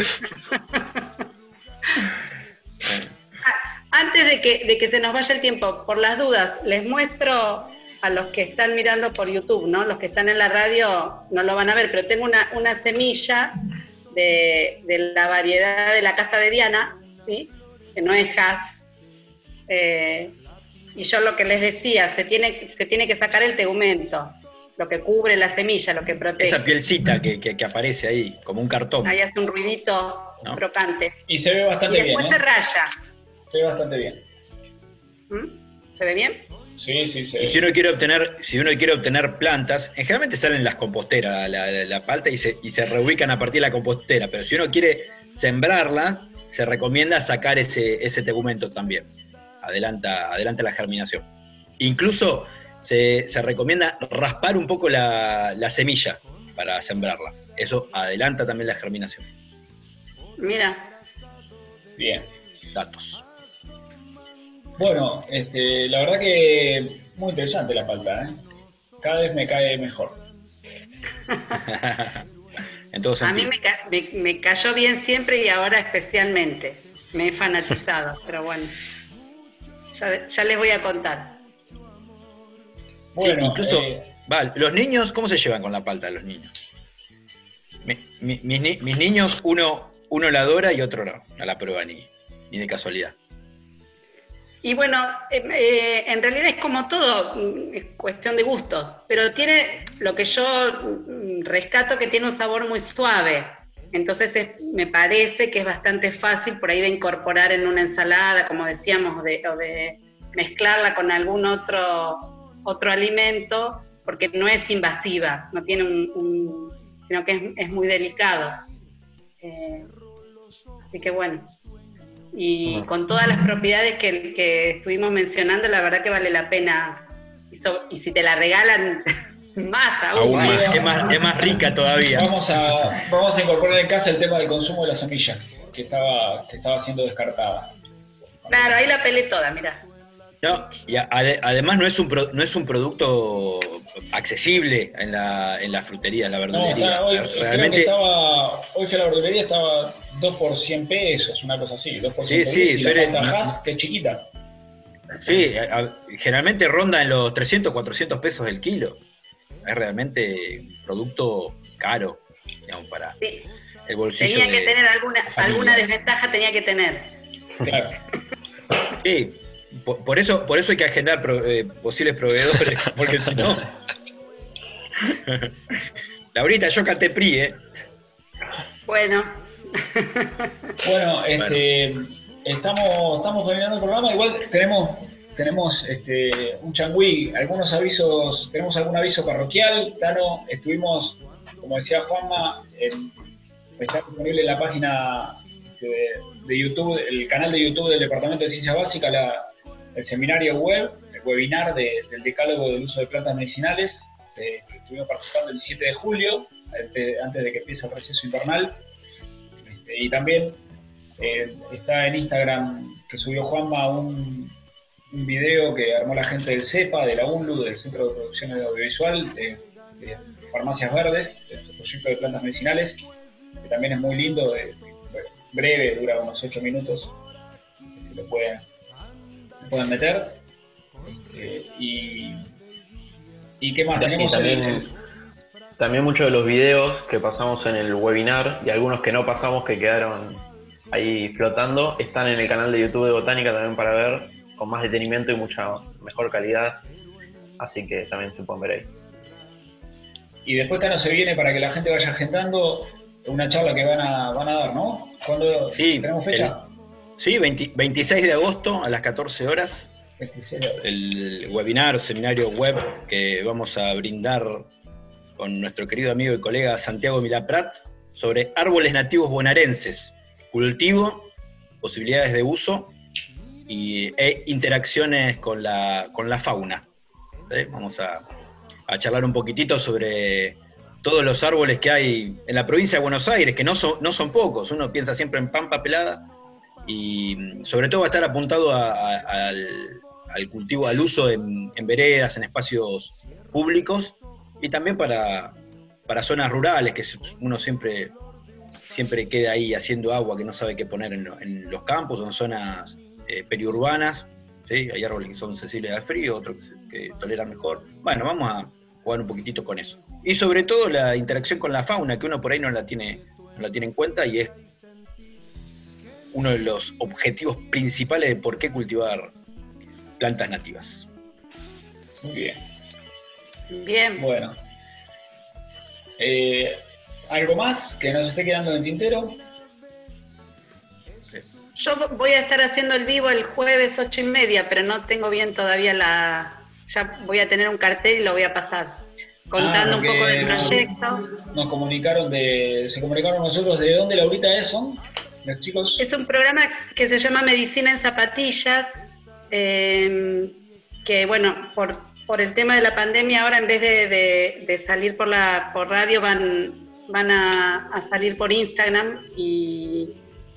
Ah, Antes de que, de que se nos vaya el tiempo, por las dudas, les muestro a los que están mirando por YouTube, ¿no? Los que están en la radio no lo van a ver, pero tengo una, una semilla de, de la variedad de la casa de Diana, ¿sí? Que no es. Eh, y yo lo que les decía, se tiene, se tiene que sacar el tegumento, lo que cubre la semilla, lo que protege. Esa pielcita que, que- que aparece ahí, como un cartón. Ahí hace un ruidito ¿No? crocante. Y se ve Y bastante bien. después ¿eh? se raya. Se ve bastante bien. ¿Mm? ¿Se ve bien? Sí, sí, se Y si uno quiere obtener, si uno quiere obtener plantas, en generalmente salen las composteras, la, la- la palta, y se, y se reubican a partir de la compostera. Pero si uno quiere sembrarla, se recomienda sacar ese, ese tegumento también. Adelanta, adelanta la germinación. Incluso se, se recomienda raspar un poco la, la semilla para sembrarla. Eso adelanta también la germinación. Mira, Bien. Datos. Bueno, este, la verdad que muy interesante la palta, ¿eh? Cada vez me cae mejor. [laughs] a mí me, ca- me- me cayó bien siempre y ahora especialmente. Me he fanatizado, [laughs] pero bueno. Ya, ya les voy a contar. Bueno, incluso, eh, va, los niños, ¿cómo se llevan con la palta los niños? Mi- mi- mis, mis niños, uno, uno la adora y otro no, no la prueba ni, ni de casualidad. Y bueno, eh, eh, en realidad es como todo, mm, es cuestión de gustos, pero tiene lo que yo mm, rescato que tiene un sabor muy suave. Entonces es- me parece que es bastante fácil por ahí de incorporar en una ensalada, como decíamos, de- o de mezclarla con algún otro, otro alimento, porque no es invasiva, no tiene un, sino que es, es muy delicado. Eh, así que bueno. Y con todas las propiedades que, que estuvimos mencionando, la verdad que vale la pena. Y, so- y si te la regalan, [laughs] más aún. Aún más. Es más, es más rica todavía. vamos, a, vamos a incorporar en casa el tema del consumo de la semilla, que estaba, que estaba siendo descartada. Claro, ahí la pelé toda, mira. No, y a- ade- además no es un pro- no es un producto accesible en la, en la frutería, en la No, verdulería. está- hoy, creo que Realmente, estaba, hoy fui a la verdulería, estaba 2 por 100 pesos, una cosa así. 2 por Sí, 100 sí, pesos y suele- la palta Hass, que es chiquita. sí, a- a- generalmente ronda en los 300, 400 pesos el kilo. Es realmente un producto caro, digamos, para Sí, el bolsillo. tenía que de- tener alguna, familia. alguna desventaja, tenía que tener. Claro. Sí, por, por eso, por eso hay que agendar pro- eh, posibles proveedores, [laughs] porque si no. Laurita, yo canté PRI, ¿eh? Bueno, Bueno, este, estamos, estamos terminando el programa. Igual tenemos, tenemos este, un changüí, algunos avisos, tenemos algún aviso parroquial. Tano, estuvimos, como decía Juanma, en- está disponible en la página de, de YouTube, el canal de YouTube del Departamento de Ciencias Básicas, la- el seminario web, el webinar de- del decálogo del uso de plantas medicinales. eh, estuvimos participando el 17 de julio, antes, de que empiece el receso invernal. Este, y también eh, está en Instagram que subió Juanma un, un video que armó la gente del CEPA, de la UNLU, del Centro de Producción Audiovisual, de, Farmacias Verdes, del proyecto de plantas medicinales, que también es muy lindo, breve, dura unos 8 minutos, lo pueden, pueden meter. Este, y, ¿Y qué más? Y Tenemos también, el- también muchos de los videos que pasamos en el webinar y algunos que no pasamos que quedaron ahí flotando están en el canal de YouTube de Botánica también para ver con más detenimiento y mucha mejor calidad. Así que también se pueden ver ahí. Y después Tano se viene para que la gente vaya agendando una charla que van a, van a dar, ¿no? ¿Cuándo Sí, tenemos fecha? Sí, 20 26 de agosto a las 14 horas, 26 de- el webinar o seminario web que vamos a brindar con nuestro querido amigo y colega Santiago Milaprat sobre árboles nativos bonaerenses, cultivo, posibilidades de uso y, e interacciones con la, con la fauna. ¿Sí? Vamos a, a charlar un poquitito sobre todos los árboles que hay en la provincia de Buenos Aires, que no son, no son pocos, uno piensa siempre en pampa pelada, y sobre todo va a estar apuntado al, cultivo, al uso en, veredas, en espacios públicos, y también para, para zonas rurales, que uno siempre, siempre queda ahí haciendo agua que no sabe qué poner en, lo- en los campos o en zonas eh, periurbanas. ¿sí? Hay árboles que son sensibles al frío, otros que, que toleran mejor. Bueno, vamos a jugar un poquitito con eso. Y sobre todo la interacción con la fauna, que uno por ahí no la tiene, no la tiene en cuenta y es uno de los objetivos principales de por qué cultivar plantas nativas. Muy bien. Bien. Bueno. Eh, ¿Algo más que nos esté quedando en el tintero? Yo voy a estar haciendo el vivo el jueves ocho y media, pero no tengo bien todavía la. Ya voy a tener un cartel y lo voy a pasar. Contando Ah, un poco del proyecto. Nos comunicaron de. Se comunicaron nosotros de dónde Laurita es, son los chicos. Es un programa que se llama Medicina en Zapatillas, eh, que bueno, por, por el tema de la pandemia ahora en vez de, de- de salir por la por radio van, van a, a salir por Instagram y,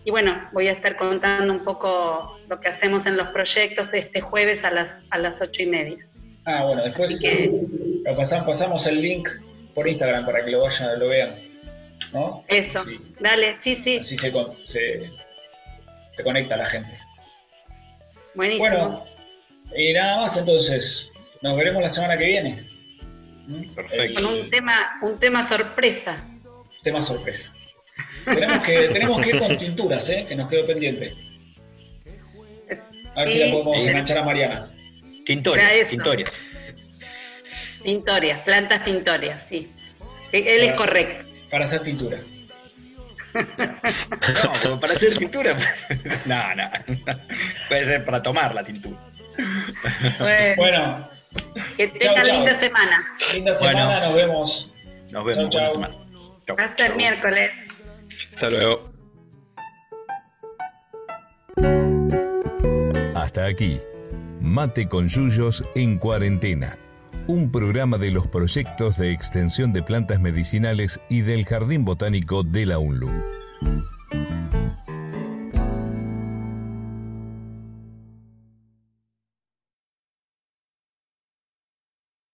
y bueno, voy a estar contando un poco lo que hacemos en los proyectos este jueves a las, a las ocho y media. Ah, bueno, después que lo pasamos, pasamos el link por Instagram para que lo vayan, lo vean. ¿No? eso, Sí. dale, sí, sí, Así se, se, se conecta la gente. buenísimo. Bueno, y nada más entonces. Nos veremos la semana que viene. ¿Mm? Perfecto. Con un tema, un tema sorpresa. Tema sorpresa. Tenemos que, tenemos que ir con tinturas, ¿eh? que nos quedó pendiente. A ver si la podemos Sí. enganchar a Mariana. Tintorias, eso. tintorias. Tintorias, plantas tintorias, sí. Él es correcto. Para hacer tintura. [laughs] No, como para hacer tintura. [laughs] no, no. Puede ser para tomar la tintura. Bueno, Bueno, que tengan linda semana. linda Bueno. semana, nos vemos. Nos vemos. Chau, buena chau. semana. Chau. Hasta el miércoles. Hasta luego. Hasta aquí, Mate con Yuyos en cuarentena, un programa de los proyectos de extensión de plantas medicinales y del Jardín Botánico de la UNLU.